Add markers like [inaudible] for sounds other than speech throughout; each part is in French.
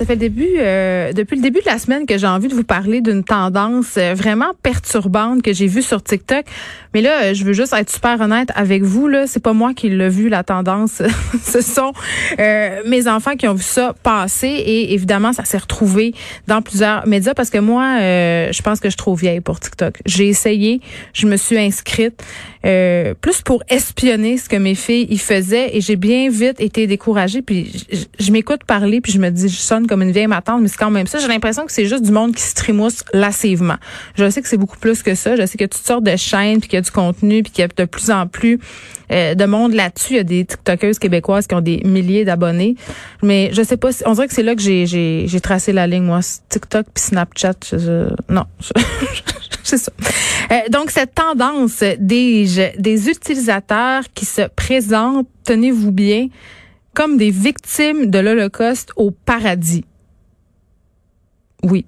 Ça fait le début, euh, depuis le début de la semaine que j'ai envie de vous parler d'une tendance euh, vraiment perturbante que j'ai vue sur TikTok. Mais là, euh, je veux juste être super honnête avec vous. Là, c'est pas moi qui l'ai vu la tendance. [laughs] Ce sont mes enfants qui ont vu ça passer et évidemment, ça s'est retrouvé dans plusieurs médias parce que moi, je pense que je suis trop vieille pour TikTok. J'ai essayé, je me suis inscrite plus pour espionner ce que mes filles y faisaient et j'ai bien vite été découragée. Puis je, je m'écoute parler puis je me dis, je sonne comme une vieille matante, mais c'est quand même ça. J'ai l'impression que c'est juste du monde qui se trimousse lassivement. Je sais que c'est beaucoup plus que ça. Je sais qu'il y a toutes sortes de chaînes, puis qu'il y a du contenu, puis qu'il y a de plus en plus euh, de monde là-dessus. Il y a des TikTokeuses québécoises qui ont des milliers d'abonnés. Mais je sais pas, on dirait que c'est là que j'ai, j'ai, j'ai tracé la ligne, moi. TikTok puis Snapchat, non. [laughs] c'est ça. Euh, donc, cette tendance des, des utilisateurs qui se présentent, tenez-vous bien, comme des victimes de l'Holocauste au paradis. Oui.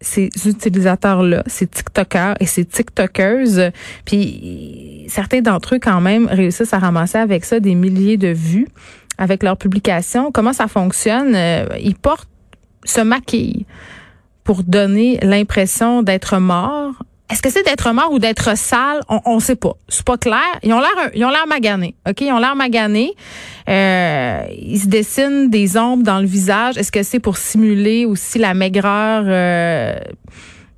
Ces utilisateurs-là, ces TikTokers et ces TikTokeuses, puis certains d'entre eux quand même réussissent à ramasser avec ça des milliers de vues avec leurs publications. Comment ça fonctionne? Euh, ils portent, se maquillent pour donner l'impression d'être morts est-ce que c'est d'être mort ou d'être sale? On ne sait pas. C'est pas clair. Ils ont l'air, ils ont l'air maganés. OK? Ils ont l'air maganés. Euh, ils se dessinent des ombres dans le visage. Est-ce que c'est pour simuler aussi la maigreur euh,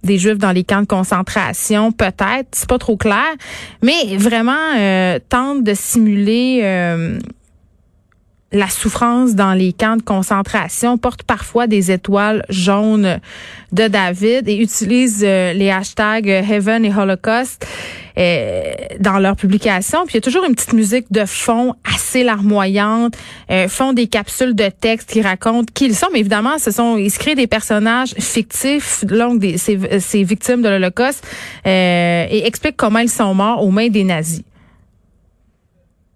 des Juifs dans les camps de concentration? Peut-être. C'est pas trop clair. Mais vraiment, euh, tente de simuler euh, la souffrance dans les camps de concentration, porte parfois des étoiles jaunes de David et utilise euh, les hashtags Heaven et Holocaust euh, dans leurs publications. Puis il y a toujours une petite musique de fond assez larmoyante, euh, font des capsules de texte qui racontent qui ils sont, mais évidemment, ce sont ils créent des personnages fictifs, donc des, ces, ces victimes de l'Holocauste, euh, et expliquent comment ils sont morts aux mains des nazis.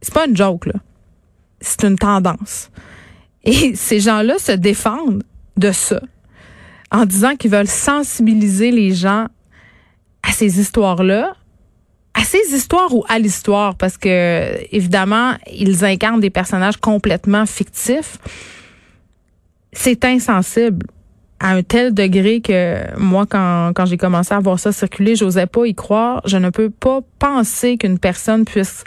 C'est pas une joke là c'est une tendance. Et [laughs] ces gens-là se défendent de ça en disant qu'ils veulent sensibiliser les gens à ces histoires-là, à ces histoires ou à l'histoire, parce que évidemment, ils incarnent des personnages complètement fictifs. C'est insensible à un tel degré que moi, quand, quand j'ai commencé à voir ça circuler, j'osais pas y croire. Je ne peux pas penser qu'une personne puisse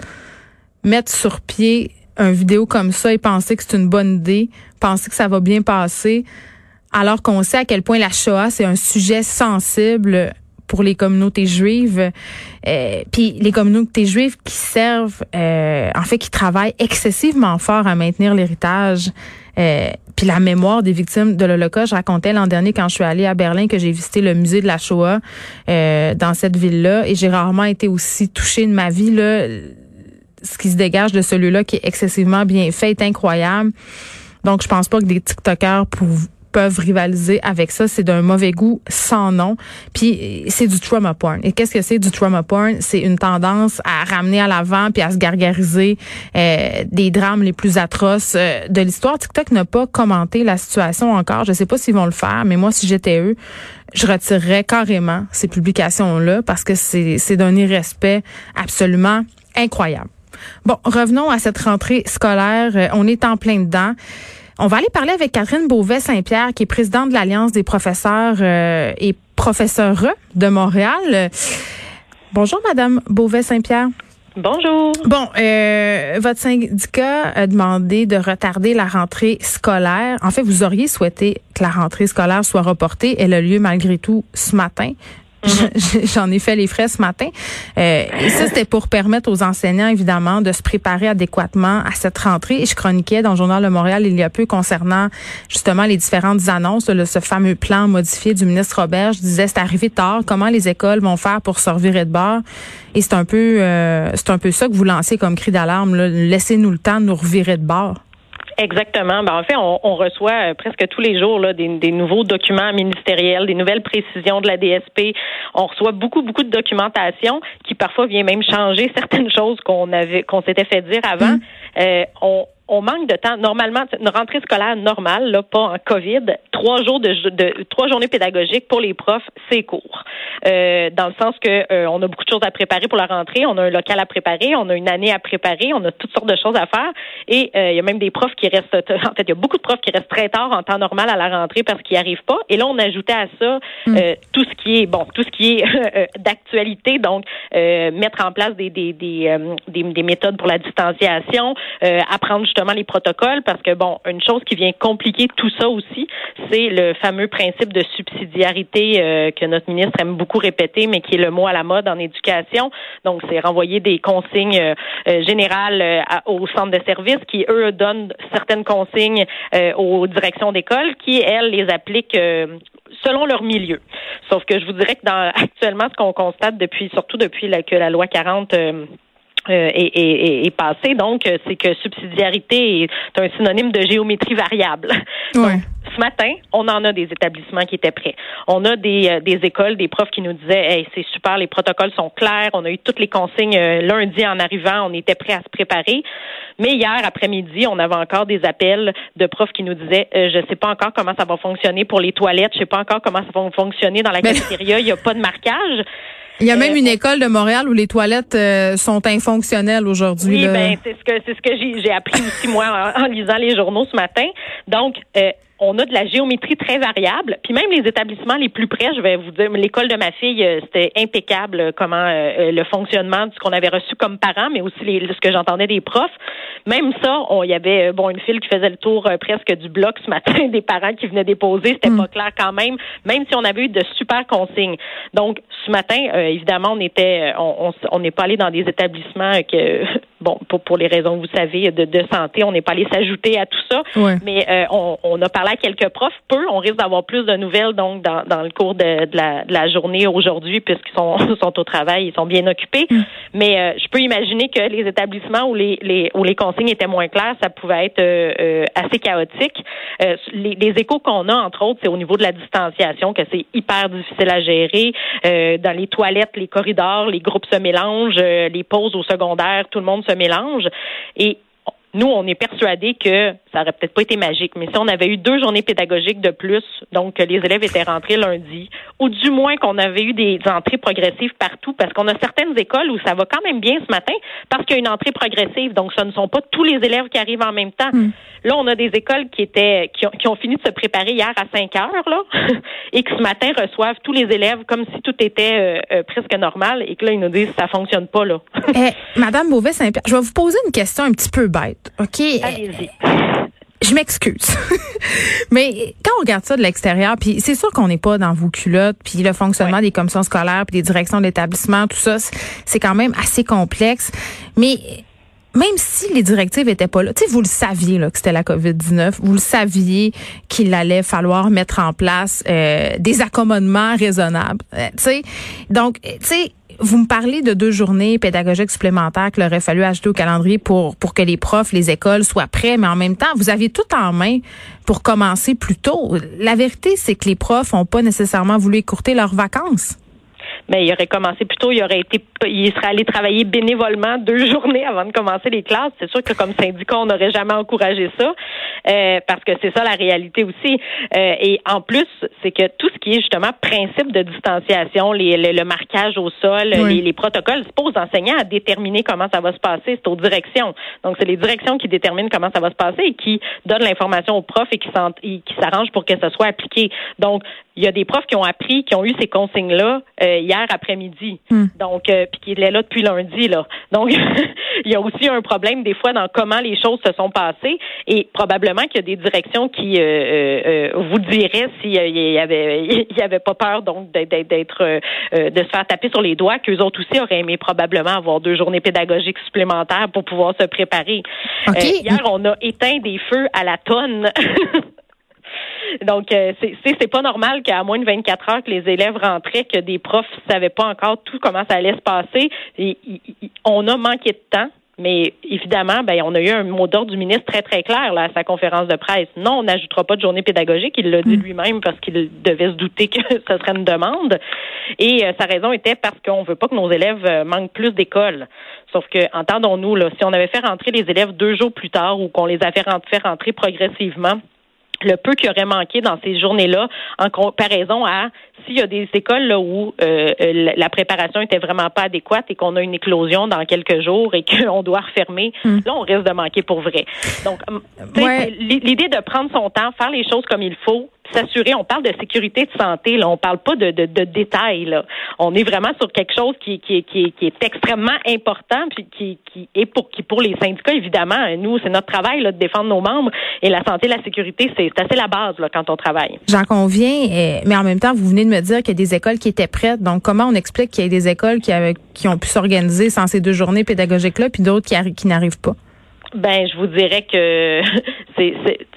mettre sur pied un vidéo comme ça et penser que c'est une bonne idée, penser que ça va bien passer, alors qu'on sait à quel point la Shoah, c'est un sujet sensible pour les communautés juives, euh, puis les communautés juives qui servent, euh, en fait, qui travaillent excessivement fort à maintenir l'héritage, euh, puis la mémoire des victimes de l'Holocauste. Je racontais l'an dernier quand je suis allée à Berlin que j'ai visité le musée de la Shoah euh, dans cette ville-là, et j'ai rarement été aussi touchée de ma vie là ce qui se dégage de celui-là qui est excessivement bien fait est incroyable. Donc, je pense pas que des TikTokers peuvent rivaliser avec ça. C'est d'un mauvais goût sans nom. Puis c'est du trauma porn. Et qu'est-ce que c'est du trauma porn? C'est une tendance à ramener à l'avant puis à se gargariser euh, des drames les plus atroces euh, de l'histoire. TikTok n'a pas commenté la situation encore. Je sais pas s'ils vont le faire, mais moi, si j'étais eux, je retirerais carrément ces publications-là parce que c'est d'un irrespect absolument incroyable. Bon, revenons à cette rentrée scolaire. Euh, on est en plein dedans. On va aller parler avec Catherine Beauvais-Saint-Pierre, qui est présidente de l'Alliance des professeurs euh, et professeurs de Montréal. Bonjour, Madame Beauvais-Saint-Pierre. Bonjour. Bon, euh, votre syndicat a demandé de retarder la rentrée scolaire. En fait, vous auriez souhaité que la rentrée scolaire soit reportée. Elle a lieu malgré tout ce matin. Mhm. [laughs] J'en ai fait les frais ce matin. Euh, et ça, c'était pour permettre aux enseignants, évidemment, de se préparer adéquatement à cette rentrée. Et je chroniquais dans le Journal de Montréal il y a peu concernant justement les différentes annonces, de ce fameux plan modifié du ministre Robert. Je disais, c'est arrivé tard. Comment les écoles vont faire pour se revirer de bord? Et c'est un peu, euh, c'est un peu ça que vous lancez comme cri d'alarme. Laissez-nous le temps de nous revirer de bord. Exactement. Ben, en fait, on, reçoit euh, presque tous les jours là, des, nouveaux documents ministériels, des nouvelles précisions de la DSP. On reçoit beaucoup, beaucoup de documentation qui parfois vient même changer [laughs] certaines choses qu'on avait, qu'on s'était fait dire avant. Mm. Euh, on, on manque de temps. Normalement, une rentrée scolaire normale, là, pas en COVID, trois jours de, de trois journées pédagogiques pour les profs, c'est court. Euh, dans le sens que euh, on a beaucoup de choses à préparer pour la rentrée, on a un local à préparer, on a une année à préparer, on a toutes sortes de choses à faire. Et euh, il y a même des profs qui restent, en fait, il y a beaucoup de profs qui restent très tard en temps normal à la rentrée parce qu'ils n'y arrivent pas. Et là, on ajoutait à ça hmm. tout ce qui est bon, tout ce qui est [laughs] d'actualité, donc mettre en place des des, des, des, des méthodes pour la distanciation, apprendre justement les protocoles, parce que bon, une chose qui vient compliquer tout ça aussi, c'est le fameux principe de subsidiarité euh, que notre ministre aime beaucoup répéter, mais qui est le mot à la mode en éducation. Donc, c'est renvoyer des consignes euh, euh, générales au centre de services qui, eux, donnent certaines consignes aux directions d'école qui, elles, les appliquent selon leur milieu. Sauf que je vous dirais que dans [laughs] actuellement ce qu'on constate depuis surtout depuis que la loi 40 euh, est, est, passé. Donc, euh, c'est que subsidiarité est un synonyme de géométrie variable. [laughs] ce matin, on en a des établissements qui étaient prêts. On a des, euh, des écoles, des profs qui nous disaient hey, c'est super, les protocoles sont clairs, on a eu toutes les consignes lundi en arrivant, on était prêts à se préparer. Mais hier après-midi, on avait encore des appels de profs qui nous disaient je ne sais pas encore comment ça va fonctionner pour les toilettes, je sais pas encore comment ça va fonctionner dans la cafétéria, il n'y a pas de marquage. Il y a même une école de Montréal où les toilettes euh, sont infonctionnelles aujourd'hui. Oui, ben c'est ce que c'est ce que j'ai appris aussi moi en, lisant les journaux ce matin. Donc euh, on a de la géométrie très variable. Puis même les établissements les plus près, je vais vous dire, l'école de ma fille, euh, c'était impeccable comment le fonctionnement de ce qu'on avait reçu comme parents, mais aussi les, ce que j'entendais des profs. Même ça, il y avait bon une file qui faisait le tour presque du bloc ce matin, [laughs] des parents qui venaient déposer, c'était mm. pas clair quand même, même si on avait eu de super consignes. Donc ce matin, euh, évidemment, on était, on, on n'est pas allé dans des établissements que, bon, pour, pour les raisons que vous savez de, de santé, on n'est pas allé s'ajouter à tout ça. Mais euh, on, on, a parlé à quelques profs, peu. On risque d'avoir plus de nouvelles donc dans, dans le cours de, de, la, de la, journée aujourd'hui, puisqu'ils sont, [laughs] sont au travail, ils sont bien occupés. Mm. Mais euh, je peux imaginer que les établissements où les, les où les consignes étaient moins claires, ça pouvait être assez chaotique. Les, les, échos qu'on a, entre autres, c'est au niveau de la distanciation que c'est hyper difficile à gérer. Euh, dans les toilettes, les corridors, les groupes se mélangent, euh, les pauses au secondaire, tout le monde se mélange. Et nous, on est persuadés que ça aurait peut-être pas été magique, mais si on avait eu deux journées pédagogiques de plus, donc que les élèves étaient rentrés lundi, ou du moins qu'on avait eu des entrées progressives partout, parce qu'on a certaines écoles où ça va quand même bien ce matin, parce qu'il y a une entrée progressive, donc ce ne sont pas tous les élèves qui arrivent en même temps. Hmm. Là, on a des écoles qui étaient qui ont, qui ont, fini de se préparer hier à 5 heures, là, [laughs] et qui ce matin reçoivent tous les élèves comme si tout était euh, euh, presque normal, et que là, ils nous disent ça fonctionne pas, là. eh, Madame Beauvais-Saint-Pierre, je vais vous poser une question un petit peu bête, OK? Allez-y je m'excuse. [laughs] Mais quand on regarde ça de l'extérieur, puis c'est sûr qu'on n'est pas dans vos culottes, puis le fonctionnement des commissions scolaires, puis des directions d'établissement, tout ça, c'est quand même assez complexe. Mais même si les directives étaient pas là, tu sais, vous le saviez là, que c'était la COVID-19, vous le saviez qu'il allait falloir mettre en place euh, des accommodements raisonnables. Euh, tu sais, donc, tu sais, vous me parlez de deux journées pédagogiques supplémentaires qu'il aurait fallu ajouter au calendrier pour, pour que les profs, les écoles soient prêts, mais en même temps, vous aviez tout en main pour commencer plus tôt. La vérité, c'est que les profs n'ont pas nécessairement voulu écourter leurs vacances mais il aurait commencé plus tôt, il aurait été, il serait allé travailler bénévolement deux [laughs] journées avant de commencer les classes. C'est sûr que comme syndicat, on n'aurait jamais encouragé ça, euh, parce que c'est ça la réalité aussi. Euh, et en plus, c'est que tout ce qui est justement principe de distanciation, les, le, marquage au sol, les, les, protocoles, c'est pas aux enseignants à déterminer comment ça va se passer, c'est aux directions. Donc c'est les directions qui déterminent comment ça va se passer et qui donnent l'information aux profs et qui s'arrangent pour que ça soit appliqué. Donc il y a des profs qui ont appris, qui ont eu ces consignes-là euh, hier après-midi. Hmm. Donc, euh, puis qui est là depuis lundi, là. Donc, [laughs] il y a aussi un problème des fois dans comment les choses se sont passées et probablement qu'il y a des directions qui euh, vous diraient s'il y avait [laughs] il y avait pas peur donc d'être de se faire taper sur les doigts, qu'eux autres aussi auraient aimé probablement avoir deux journées pédagogiques supplémentaires pour pouvoir se préparer. hier, on a éteint des feux à la tonne. [laughs] Donc, euh, c'est pas normal qu'à moins de 24 heures que les élèves rentraient, que des profs savaient pas encore tout comment ça allait se passer. Et, on a manqué de temps Mais évidemment, ben, on a eu un mot d'ordre du ministre très, très clair là, à sa conférence de presse. Non, on n'ajoutera pas de journée pédagogique. Il l'a dit mm. lui-même parce qu'il devait se douter que [laughs] ce serait une demande. Et euh, sa raison était parce qu'on veut pas que nos élèves euh, manquent plus d'école. Sauf que, entendons-nous, là, si on avait fait rentrer les élèves deux jours plus tard ou qu'on les avait fait rentrer progressivement, le peu qui aurait manqué dans ces journées-là en comparaison à s'il y a des écoles là, où euh, euh, la préparation était vraiment pas adéquate et qu'on a une éclosion dans quelques jours et [laughs] qu'on doit refermer, hmm. là on risque de manquer pour vrai. Donc l'idée de prendre son temps, faire les choses comme il faut, s'assurer, on parle de sécurité de santé, là, on parle pas de, détails. Là. On est vraiment sur quelque chose qui, est extrêmement important, puis qui, qui est pour qui pour les syndicats, évidemment, nous, c'est notre travail là, de défendre nos membres et la santé, la sécurité, c'est assez la base là, quand on travaille. J'en conviens, eh, mais en même temps, vous venez de me dire qu'il y a des écoles qui étaient prêtes. Donc, comment on explique qu'il y a des écoles qui, avaient, qui ont pu s'organiser sans ces deux journées pédagogiques-là, puis d'autres qui, qui n'arrivent pas? Ben, je vous dirais que [laughs] c'est,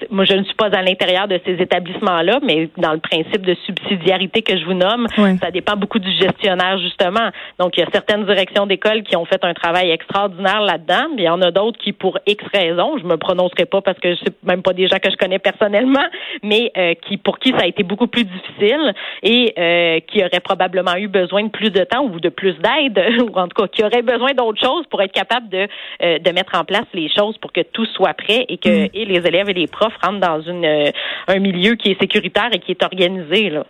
moi, je ne suis pas à l'intérieur de ces établissements-là, mais dans le principe de subsidiarité que je vous nomme, ça dépend beaucoup du gestionnaire justement. Donc, il y a certaines directions d'école qui ont fait un travail extraordinaire là-dedans, mais il y en a d'autres qui, pour X raisons, je me prononcerai pas parce que c'est même pas des gens que je connais personnellement, mais euh, qui pour qui ça a été beaucoup plus difficile et euh, qui auraient probablement eu besoin de plus de temps ou de plus d'aide, [laughs] ou en tout cas qui auraient besoin d'autres choses pour être capable de euh, de mettre en place les choses pour que tout soit prêt et que mm. et les élèves et les profs rentrent dans une euh, un milieu qui est sécuritaire et qui est organisé là.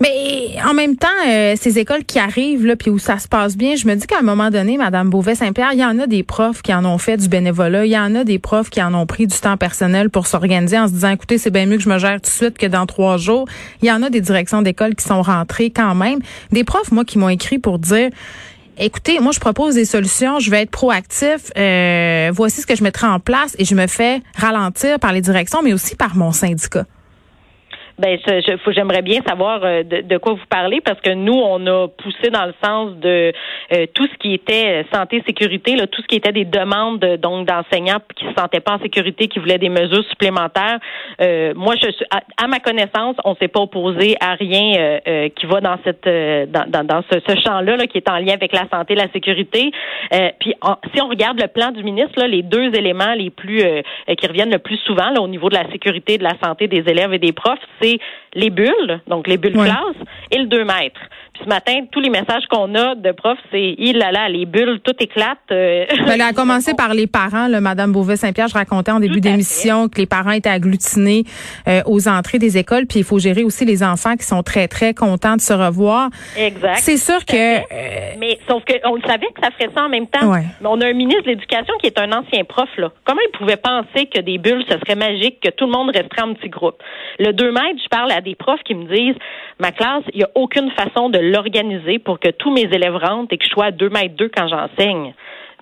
Mais en même temps, euh, ces écoles qui arrivent là, puis où ça se passe bien, je me dis qu'à un moment donné, Madame Beauvais-Saint-Pierre, il y en a des profs qui en ont fait du bénévolat, il y en a des profs qui en ont pris du temps personnel pour s'organiser en se disant, écoutez, c'est bien mieux que je me gère tout de suite que dans trois jours. Il y en a des directions d'école qui sont rentrées quand même. Des profs, moi, qui m'ont écrit pour dire écoutez, moi je propose des solutions, je vais être proactif, euh, voici ce que je mettrai en place et je me fais ralentir par les directions, mais aussi par mon syndicat. Ben, j'aimerais bien savoir euh, de, quoi vous parlez parce que nous, on a poussé dans le sens de euh, tout ce qui était santé, sécurité, là, tout ce qui était des demandes donc d'enseignants qui se sentaient pas en sécurité, qui voulaient des mesures supplémentaires. Euh, moi, je suis, à, ma connaissance, on s'est pas opposé à rien qui va dans cette dans, dans, ce, ce champ-là là, qui est en lien avec la santé, la sécurité. puis, si on regarde le plan du ministre, là, les deux éléments les plus qui reviennent le plus souvent là, au niveau de la sécurité, de la santé des élèves et des profs, c'est les bulles, donc les bulles classe, et le 2 mètres. Puis ce matin, tous les messages qu'on a de profs, c'est il là là, les bulles, tout éclate. Euh. [laughs] Ben, elle a commencé par les parents, là, Madame Beauvais-Saint-Pierre. Je racontais en début d'émission que les parents étaient agglutinés euh, aux entrées des écoles, puis il faut gérer aussi les enfants qui sont très très contents de se revoir. Exact. C'est sûr que. Euh, mais sauf qu'on le savait que ça ferait ça en même temps. Mais on a un ministre de l'Éducation qui est un ancien prof là. Comment il pouvait penser que des bulles, ce serait magique, que tout le monde resterait en petit groupe? Le 2 mètres, je parle à des profs qui me disent, ma classe, il n'y a aucune façon de l'organiser pour que tous mes élèves rentrent et que je sois à 2 mètres 2 quand j'enseigne.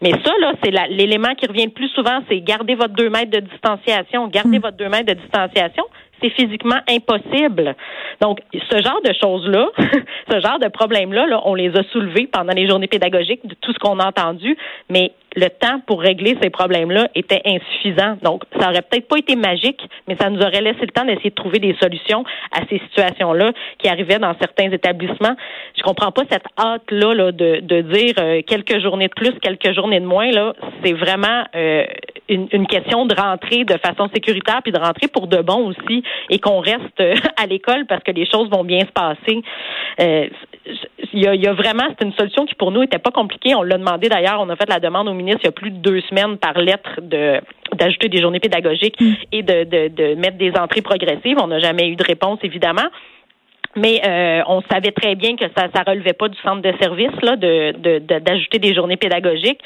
Mais ça, là, c'est l'élément qui revient le plus souvent, c'est garder votre 2 mètres de distanciation. Garder hmm. votre 2 mètres de distanciation, c'est physiquement impossible. Donc, ce genre de choses-là, [laughs] ce genre de problèmes-là, là, on les a soulevés pendant les journées pédagogiques de tout ce qu'on a entendu, mais le temps pour régler ces problèmes-là était insuffisant. Donc, ça aurait peut-être pas été magique, mais ça nous aurait laissé le temps d'essayer de trouver des solutions à ces situations-là qui arrivaient dans certains établissements. Je comprends pas cette hâte-là là, de, de dire euh, quelques journées de plus, quelques journées de moins. Là, c'est vraiment euh, une, une, question de rentrer de façon sécuritaire puis de rentrer pour de bon aussi et qu'on reste euh, [laughs] à l'école parce que les choses vont bien se passer. Il y, a, il y a vraiment, c'est une solution qui pour nous était pas compliquée. On l'a demandé d'ailleurs, on a fait la demande au ministre il y a plus de deux semaines par lettre de d'ajouter des journées pédagogiques mm. et de, de, de mettre des entrées progressives. On n'a jamais eu de réponse, évidemment. Mais euh, on savait très bien que ça ça relevait pas du centre de service là de d'ajouter des journées pédagogiques.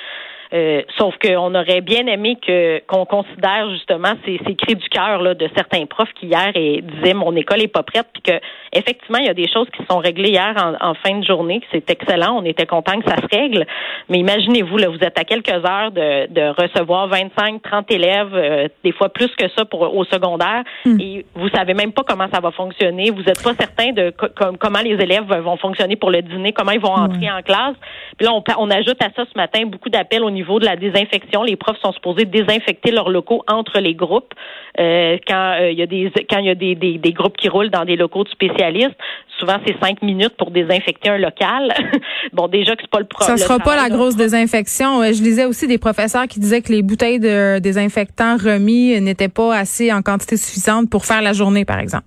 Euh, sauf qu'on aurait bien aimé que qu'on considère justement ces, ces cris du cœur de certains profs qui hier et disaient mon école est pas prête, puis que effectivement il y a des choses qui sont réglées hier en, fin de journée, que c'est excellent, on était content que ça se règle. Mais imaginez-vous là, vous êtes à quelques heures de, de recevoir 25, 30 élèves, euh, des fois plus que ça pour au secondaire, hmm. et vous savez même pas comment ça va fonctionner, vous n'êtes pas certain de comment les élèves vont fonctionner pour le dîner, comment ils vont entrer en classe. Puis là on, on ajoute à ça ce matin beaucoup d'appels au niveau niveau de la désinfection. Les profs sont supposés désinfecter leurs locaux entre les groupes euh, quand il y a des quand il y a des, des, des, groupes qui roulent dans des locaux de spécialistes. Souvent, c'est cinq minutes pour désinfecter un local. [laughs] bon, déjà que c'est pas le problème. Ça sera pas la grosse désinfection. Je lisais aussi des professeurs qui disaient que les bouteilles de désinfectants remis n'étaient pas assez en quantité suffisante pour faire la journée, par exemple.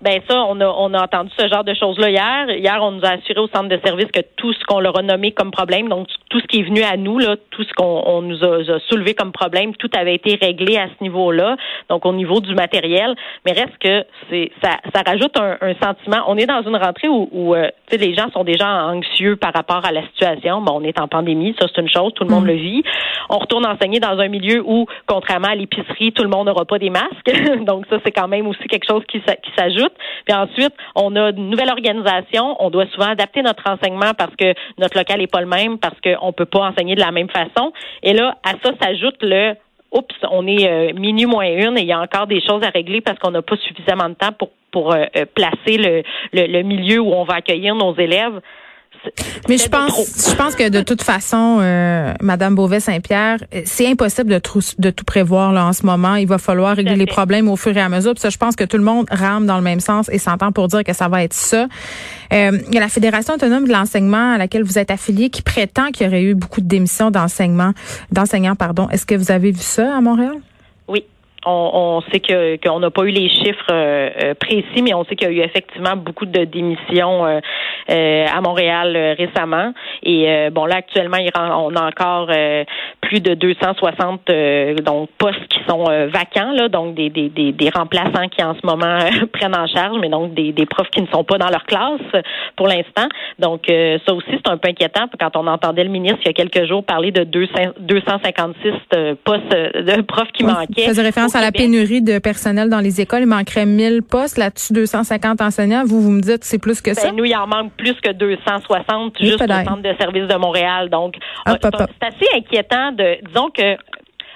Ben ça, on a, on a entendu ce genre de choses-là hier. Hier, on nous a assuré au centre de service que tout ce qu'on leur a nommé comme problème, donc tout ce qui est venu à nous, là, tout ce qu'on on nous a, soulevé comme problème, tout avait été réglé à ce niveau-là, donc au niveau du matériel. Mais reste que c'est ça, ça rajoute un, un sentiment. On est dans une rentrée où, où euh, les gens sont déjà anxieux par rapport à la situation. Bon, on est en pandémie, ça c'est une chose, tout le monde mm. le vit. On retourne enseigner dans un milieu où, contrairement à l'épicerie, tout le monde n'aura pas des masques. [laughs] donc ça, c'est quand même aussi quelque chose qui, qui s'ajoute. Puis ensuite, on a une nouvelle organisation. On doit souvent adapter notre enseignement parce que notre local n'est pas le même, parce qu'on ne peut pas enseigner de la même façon. Et là, à ça s'ajoute le oups, on est euh, minuit moins une et il y a encore des choses à régler parce qu'on n'a pas suffisamment de temps pour pour euh, euh, placer le, le, milieu où on va accueillir nos élèves. Mais je pense, je pense que de toute façon, euh, Madame Beauvais-Saint-Pierre, c'est impossible de, de tout prévoir là en ce moment. Il va falloir régler les problèmes au fur et à mesure. Puis ça, je pense que tout le monde rame dans le même sens et s'entend pour dire que ça va être ça. Euh, il y a la Fédération autonome de l'enseignement à laquelle vous êtes affilié qui prétend qu'il y aurait eu beaucoup de démissions d'enseignement, d'enseignants, pardon. Est-ce que vous avez vu ça à Montréal? Oui, on, sait que qu'on n'a pas eu les chiffres euh, euh, précis, mais on sait qu'il y a eu effectivement beaucoup de démissions euh, à Montréal récemment. Et bon, là actuellement, on a encore plus de 260 donc postes qui sont vacants, là, donc des, des, des, remplaçants qui en ce moment [laughs] prennent en charge, mais donc des, des profs qui ne sont pas dans leur classe pour l'instant. Donc ça aussi, c'est un peu inquiétant quand on entendait le ministre il y a quelques jours parler de 256 postes de profs qui manquaient à la pénurie de personnel dans les écoles. Il manquerait 1000 postes, là-dessus 250 enseignants. Vous, vous me dites c'est plus que ben, ça? Nous, il en manque plus que 260 juste au centre de services de Montréal. Donc, euh, c'est assez inquiétant disons que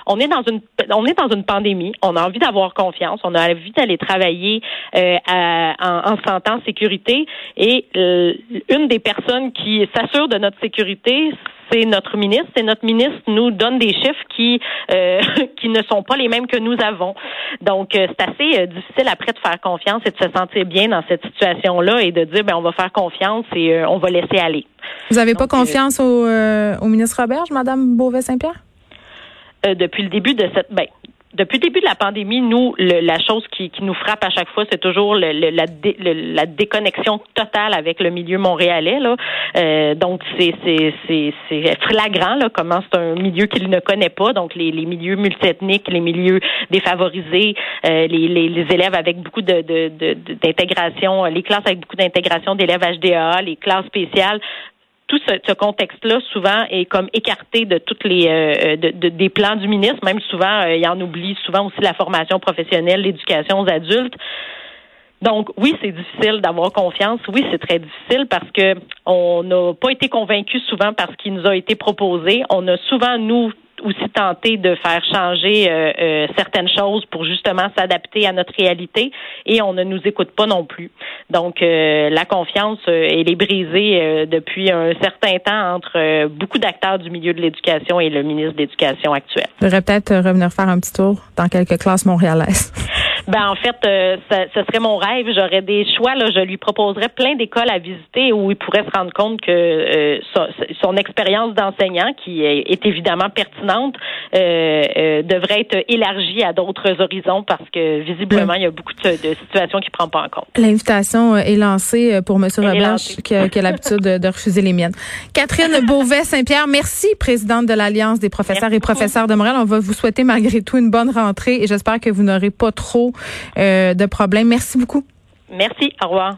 on est dans une on est dans une pandémie. On a envie d'avoir confiance. On a envie d'aller travailler euh, en, en sécurité. Et euh, une des personnes qui s'assure de notre sécurité, c'est notre ministre. Et notre ministre nous donne des chiffres qui euh, [laughs] qui ne sont pas les mêmes que nous avons. Donc, euh, c'est assez euh, difficile après de faire confiance et de se sentir bien dans cette situation-là et de dire, ben, on va faire confiance et on va laisser aller. Vous n'avez pas confiance au, au ministre Roberge, Madame Beauvais-Saint-Pierre? depuis le début de cette, ben, depuis le début de la pandémie, nous, la chose qui, qui, nous frappe à chaque fois, c'est toujours le, la, la, déconnexion totale avec le milieu montréalais. Là. Euh, donc, c'est, flagrant là, comment c'est un milieu qu'il ne connaît pas. Donc, les, les milieux multiethniques, les milieux défavorisés, euh, les, les, élèves avec beaucoup de, de, d'intégration, les classes avec beaucoup d'intégration d'élèves HDA, les classes spéciales tout ce, contexte-là souvent est comme écarté de toutes les euh, de, des plans du ministre. Même souvent, euh, il en oublie souvent aussi la formation professionnelle, l'éducation aux adultes. Donc oui, c'est difficile d'avoir confiance. Oui, c'est très difficile parce que on n'a pas été convaincus souvent par ce qui nous a été proposé. On a souvent nous aussi tenté de faire changer euh, euh, certaines choses pour justement s'adapter à notre réalité et on ne nous écoute pas non plus. Donc euh, la confiance elle est brisée depuis un certain temps entre beaucoup d'acteurs du milieu de l'éducation et le ministre de l'Éducation actuel. Je devrais peut-être revenir faire un petit tour dans quelques classes montréalaises. [laughs] Ben en fait, euh, ce serait mon rêve. J'aurais des choix. Là, je lui proposerais plein d'écoles à visiter où il pourrait se rendre compte que euh, son, expérience d'enseignant, qui est, évidemment pertinente, euh, devrait être élargie à d'autres horizons parce que visiblement, il y a beaucoup de, situations qu'il prend pas en compte. L'invitation est lancée pour M. Robert qui, a, l'habitude de, refuser les miennes. Catherine [laughs] Beauvais-Saint-Pierre, merci, présidente de l'Alliance des professeurs et professeurs de Montréal. On va vous souhaiter malgré tout une bonne rentrée et j'espère que vous n'aurez pas trop euh, de problèmes. Merci beaucoup. Merci. Au revoir.